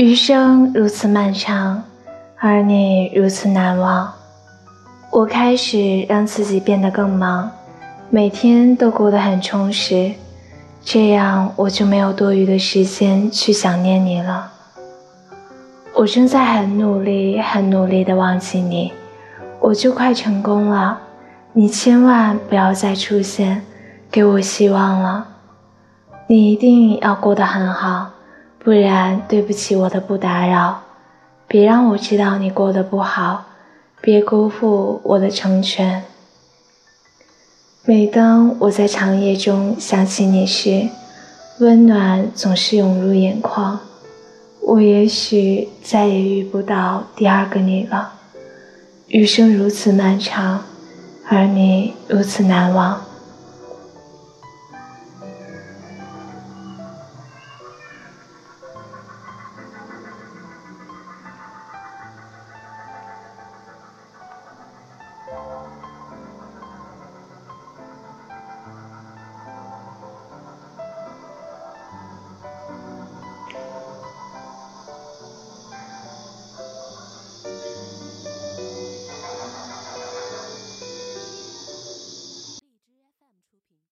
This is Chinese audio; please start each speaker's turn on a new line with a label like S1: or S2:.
S1: 余生如此漫长，而你如此难忘。我开始让自己变得更忙，每天都过得很充实，这样我就没有多余的时间去想念你了。我正在很努力、很努力的忘记你，我就快成功了。你千万不要再出现，给我希望了。你一定要过得很好。不然，对不起我的不打扰，别让我知道你过得不好，别辜负我的成全。每当我在长夜中想起你时，温暖总是涌入眼眶。我也许再也遇不到第二个你了，余生如此漫长，而你如此难忘。